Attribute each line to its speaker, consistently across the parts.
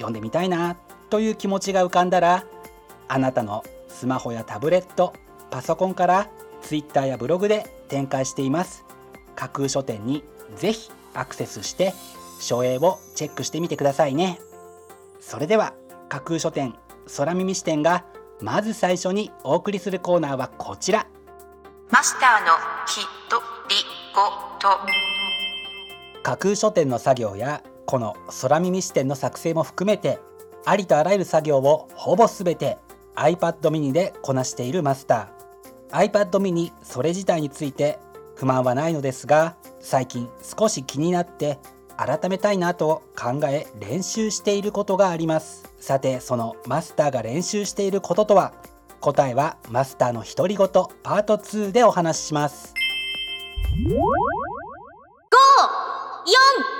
Speaker 1: 読んでみたいなという気持ちが浮かんだらあなたのスマホやタブレットパソコンから Twitter やブログで展開しています。架空書店にぜひアクセスして書影をチェックしてみてくださいね。それでは架空書店空耳視点がまず最初にお送りするコーナーはこちら。
Speaker 2: マスターのひとりごと。
Speaker 1: 架空書店の作業やこの空耳視点の作成も含めてありとあらゆる作業をほぼ全て iPad mini でこなしているマスター。iPad mini それ自体について不満はないのですが最近少し気になって改めたいなと考え練習していることがあります。さてそのマスターが練習していることとは？答えはマスターの独り言パート2でお話しします。5 4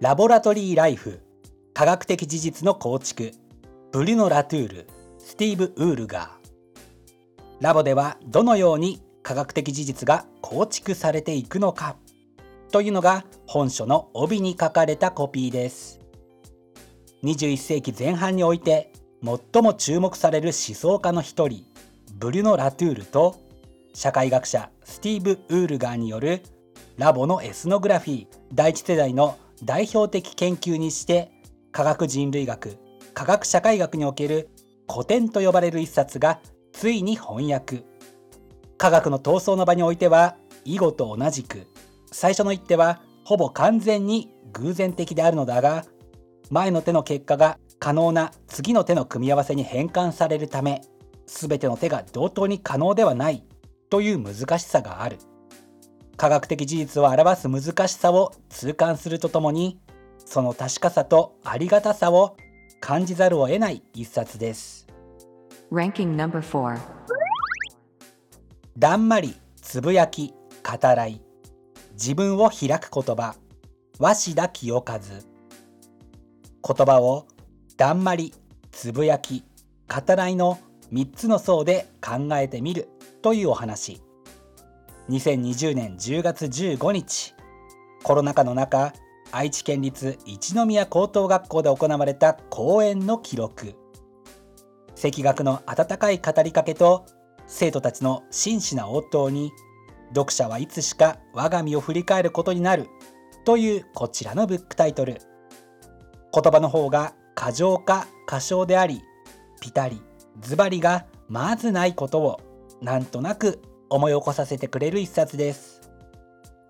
Speaker 1: ラボラトリーライフ。科学的事実の構築。ブリュノ・ラトゥール。スティーブ・ウールガー。ラボではどのように科学的事実が構築されていくのか。というのが本書の帯に書かれたコピーです。21世紀前半において最も注目される思想家の一人ブリュノ・ラトゥールと社会学者スティーブ・ウールガーによるラボのエスノグラフィー第一世代の代表的研究にして科学人類学科学社会学における古典と呼ばれる一冊がついに翻訳。科学の闘争の場においては囲碁と同じく最初の一手はほぼ完全に偶然的であるのだが前の手の結果が可能な次の手の組み合わせに変換されるため全ての手が同等に可能ではないという難しさがある。科学的事実を表す難しさを痛感するとともにその確かさとありがたさを感じざるを得ない一冊です。
Speaker 2: Ranking number 4
Speaker 1: だんまりつぶやき語らい。自分を開く言葉。鷲田清和言葉をだんまりつぶやき語らいの3つの層で考えてみるというお話2020年10月15日。コロナ禍の中愛知県立一宮高等学校で行われた講演の記録。赤学の温かい語りかけと生徒たちの真摯な応答に読者はいつしか我が身を振り返ることになるというこちらのブックタイトル。言葉の方が過剰か過小でありピタリズバリがまずないことをなんとなく思い起こさせてくれる一冊です。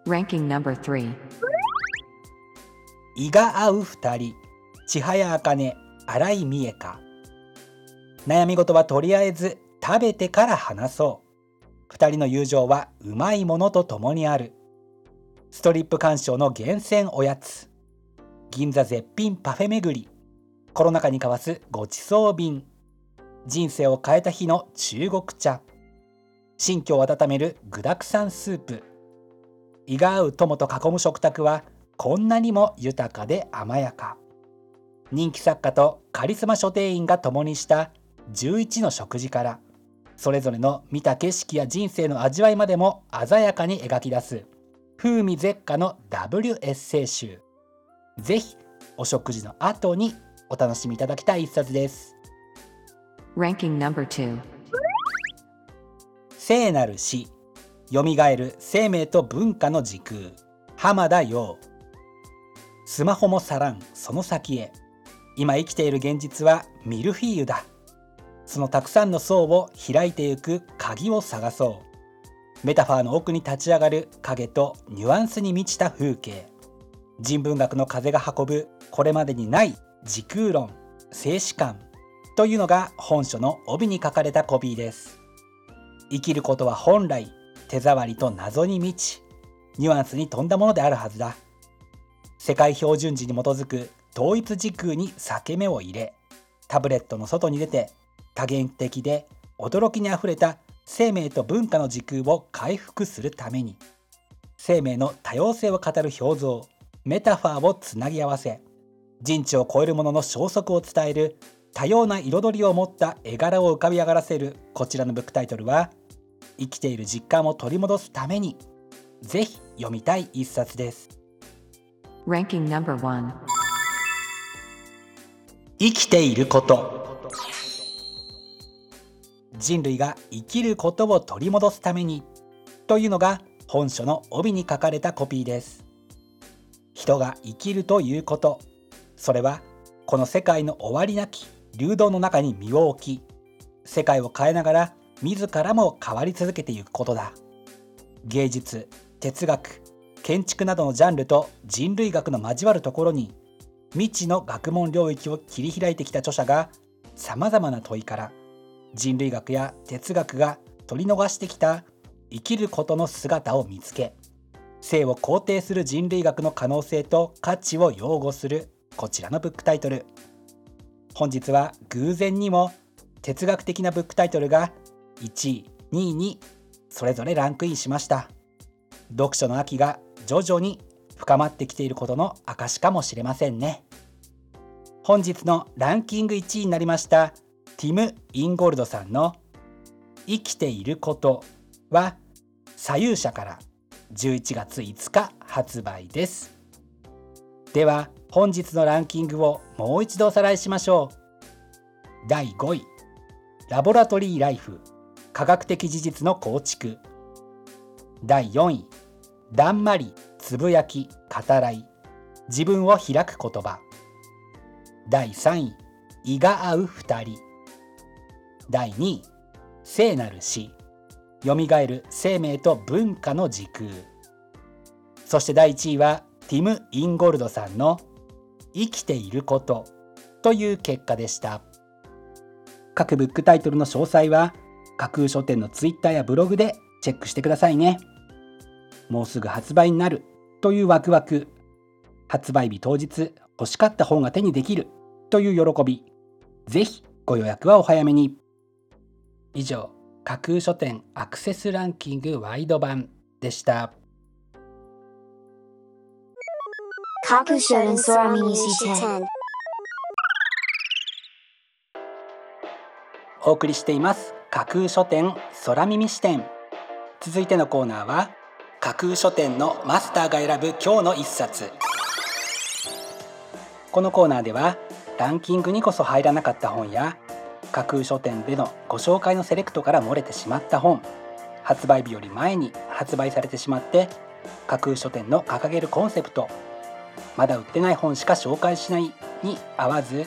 Speaker 2: Ranking number 3
Speaker 1: 胃が合う二人。千早茜新井美恵か。悩み事はとりあえず食べてから話そう。二人の友情はうまいものとともにある。ストリップ鑑賞の厳選おやつ。銀座絶品パフェ巡り。コロナ禍に交わすごちそう便。人生を変えた日の中国茶新居を温める具沢山スープ。胃が合う友と囲む食卓はこんなにも豊かで甘やか。人気作家とカリスマ書店員が共にした11の食事から。それぞれの見た景色や人生の味わいまでも鮮やかに描き出す。風味絶佳の W エッセイ集。ぜひお食事の後にお楽しみいただきたい一冊です。
Speaker 2: Ranking No.2
Speaker 1: 聖なる死よみがえる生命と文化の時空。浜田陽スマホも去らんその先へ。今生きている現実はミルフィーユだ。そのたくさんの層を開いていく鍵を探そう。メタファーの奥に立ち上がる影とニュアンスに満ちた風景。人文学の風が運ぶこれまでにない時空論。静止感というのが本書の帯に書かれたコピーです。生きることは本来手触りと謎に満ちニュアンスに富んだものであるはずだ。世界標準時に基づく統一時空に裂け目を入れタブレットの外に出て多元的で驚きにあふれた生命と文化の時空を回復するために生命の多様性を語る表像メタファーをつなぎ合わせ人知を超えるものの消息を伝える多様な彩りを持った絵柄を浮かび上がらせるこちらのブックタイトルは生きている実感を取り戻すためにぜひ読みたい一冊です。
Speaker 2: Ranking number 1.
Speaker 1: 生きていること。人類が生きることを取り戻すためにというのが本書の帯に書かれたコピーです。人が生きるということ。それはこの世界の終わりなき流動の中に身を置き世界を変えながら自らも変わり続けていくことだ。芸術哲学建築などのジャンルと人類学の交わるところに未知の学問領域を切り開いてきた著者がさまざまな問いから人類学や哲学が取り逃してきた生きることの姿を見つけ生を肯定する人類学の可能性と価値を擁護するこちらのブックタイトル。本日は偶然にも哲学的なブックタイトルが1位2位にそれぞれランクインしました。読書の秋が徐々に深まってきていることの証かもしれませんね。本日のランキング1位になりました。ティム・インゴルドさんの「生きていること」は左右者から11月5日発売です。では本日のランキングをもう一度おさらいしましょう。第5位ラボラトリーライフ。科学的事実の構築。第4位だんまりつぶやき語らい。自分を開く言葉。第3位胃が合う2人。第2位聖なる死よみがえる生命と文化の時空。そして第1位はティム・インゴルドさんの生きていることという結果でした。各ブックタイトルの詳細は架空書店のツイッターやブログでチェックしてくださいね。もうすぐ発売になるというワクワク。発売日当日欲しかった本が手にできるという喜び。ぜひご予約はお早めに。以上架空書店アクセスランキングワイド版でした。
Speaker 3: 架空書店空耳
Speaker 1: お送りしています架空書店空耳視点。続いてのコーナーは架空書店のマスターが選ぶ今日の一冊。このコーナーではランキングにこそ入らなかった本や架空書店でのご紹介のセレクトから漏れてしまった本発売日より前に発売されてしまって架空書店の掲げるコンセプトまだ売ってない本しか紹介しないに合わず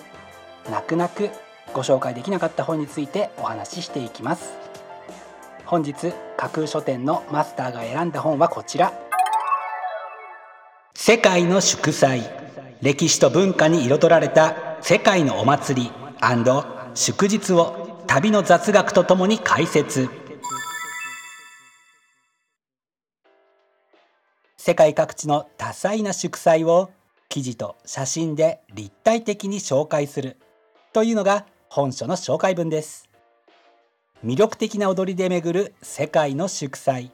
Speaker 1: 泣く泣くご紹介できなかった本についてお話ししていきます。本日架空書店のマスターが選んだ本はこちら。世界の祝祭。歴史と文化に彩られた世界のお祭り祝日を旅の雑学とともに解説。世界各地の多彩な祝祭を記事と写真で立体的に紹介するというのが本書の紹介文です。魅力的な踊りで巡る世界の祝祭。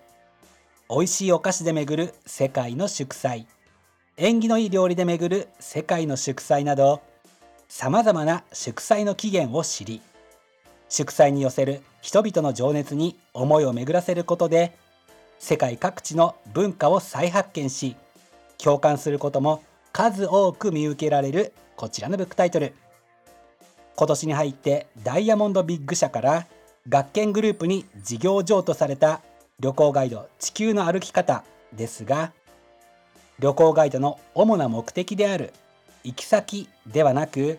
Speaker 1: 美味しいお菓子で巡る世界の祝祭。縁起のいい料理で巡る世界の祝祭などさまざまな祝祭の起源を知り祝祭に寄せる人々の情熱に思いを巡らせることで世界各地の文化を再発見し共感することも数多く見受けられるこちらのブックタイトル。今年に入ってダイヤモンドビッグ社から学研グループに事業譲渡された旅行ガイド地球の歩き方ですが旅行ガイドの主な目的である行き先ではなく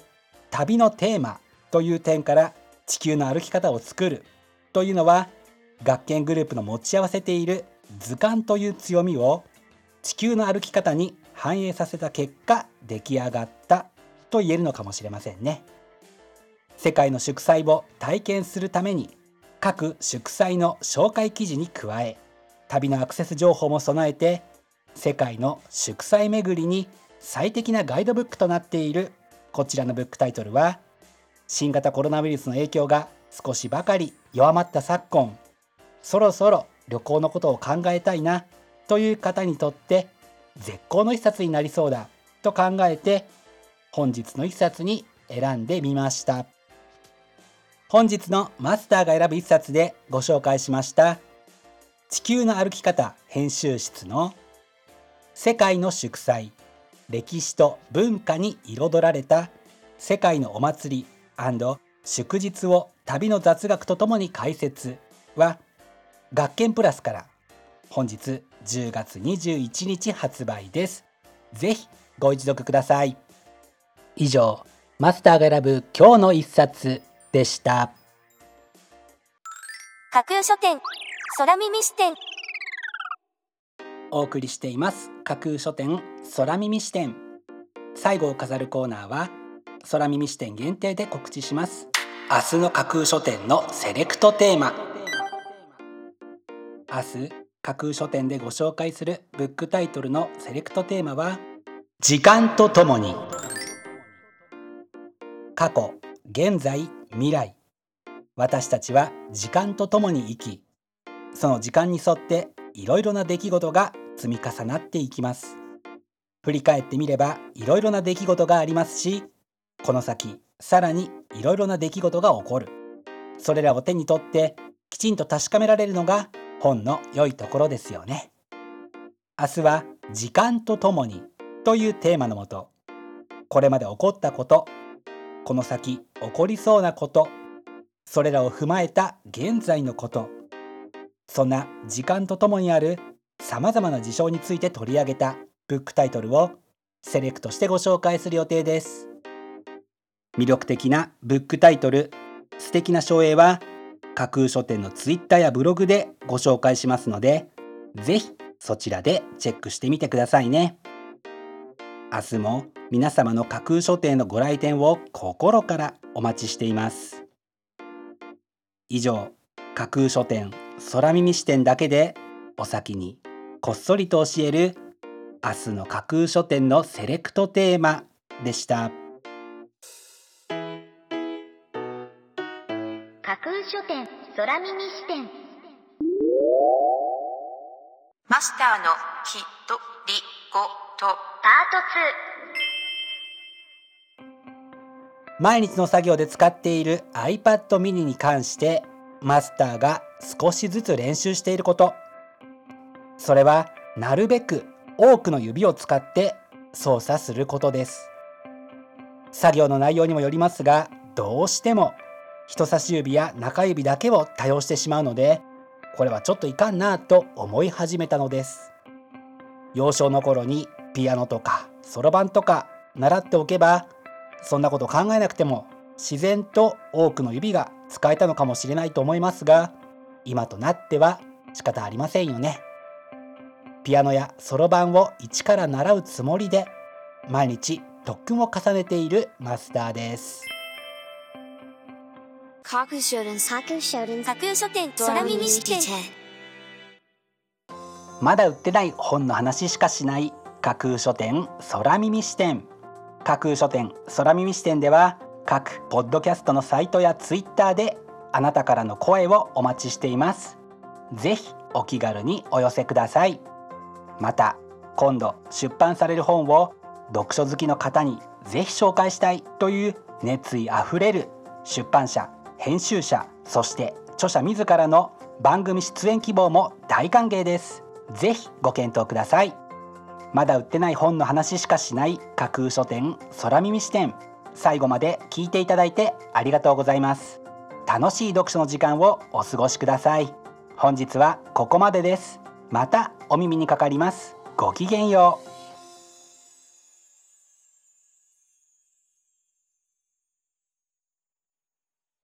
Speaker 1: 旅のテーマという点から地球の歩き方を作るというのは学研グループの持ち合わせている図鑑という強みを地球の歩き方に反映させた結果出来上がったと言えるのかもしれませんね。世界の祝祭を体験するために各祝祭の紹介記事に加え旅のアクセス情報も備えて世界の祝祭巡りに最適なガイドブックとなっているこちらのブックタイトルは新型コロナウイルスの影響が少しばかり弱まった昨今そろそろ旅行のことを考えたいなという方にとって絶好の一冊になりそうだと考えて本日の一冊に選んでみました。本日のマスターが選ぶ一冊でご紹介しました。地球の歩き方編集室の世界の祝祭。歴史と文化に彩られた世界のお祭り祝日を旅の雑学とともに解説。は学研プラスから本日10月21日発売です。ぜひご一読ください。以上マスターが選ぶ今日の一冊。でした。
Speaker 4: 架空書店空耳視点。
Speaker 1: お送りしています。架空書店空耳視点。最後を飾るコーナーは空耳視点限定で告知します。明日の架空書店のセレクトテーマ。明日架空書店でご紹介するブックタイトルのセレクトテーマは時間とともに。過去現在未来。私たちは時間とともに生きその時間に沿っていろいろな出来事が積み重なっていきます。振り返ってみればいろいろな出来事がありますしこの先さらにいろいろな出来事が起こる。それらを手に取ってきちんと確かめられるのが本の良いところですよね。明日は時間とともにというテーマのもとこれまで起こったことこの先起こりそうなこと。それらを踏まえた現在のこと。そんな時間とともにあるさまざまな事象について取り上げたブックタイトルをセレクトしてご紹介する予定です。魅力的なブックタイトル。素敵な書影は架空書店のツイッターやブログでご紹介しますのでぜひそちらでチェックしてみてくださいね。明日も皆様の架空書店のご来店を心からお待ちしています。以上架空書店空耳視点だけでお先にこっそりと教える明日の架空書店のセレクトテーマでした。
Speaker 4: 架空書店空耳視点。
Speaker 2: マスターのひとりごと。
Speaker 4: パート
Speaker 1: 毎日の作業で使っている iPad mini に関してマスターが少しずつ練習していること。それはなるべく多くの指を使って操作することです。作業の内容にもよりますがどうしても人差し指や中指だけを多用してしまうのでこれはちょっといかんなと思い始めたのです。幼少の頃にピアノとかそろばんとか習っておけばそんなこと考えなくても自然と多くの指が使えたのかもしれないと思いますが今となっては仕方ありませんよね。ピアノやそろばんを一から習うつもりで毎日特訓を重ねているマスターです。まだ売ってない本の話しかしない架空書店空耳視点架空書店空耳視点では各ポッドキャストのサイトやツイッターであなたからの声をお待ちしています。ぜひお気軽にお寄せください。また今度出版される本を読書好きの方にぜひ紹介したいという熱意あふれる出版社編集者そして著者自らの番組出演希望も大歓迎です。ぜひご検討ください。まだ売ってない本の話しかしない架空書店空耳視点。最後まで聞いていただいてありがとうございます。楽しい読書の時間をお過ごしください。本日はここまでです。またお耳にかかります。ごきげんよう。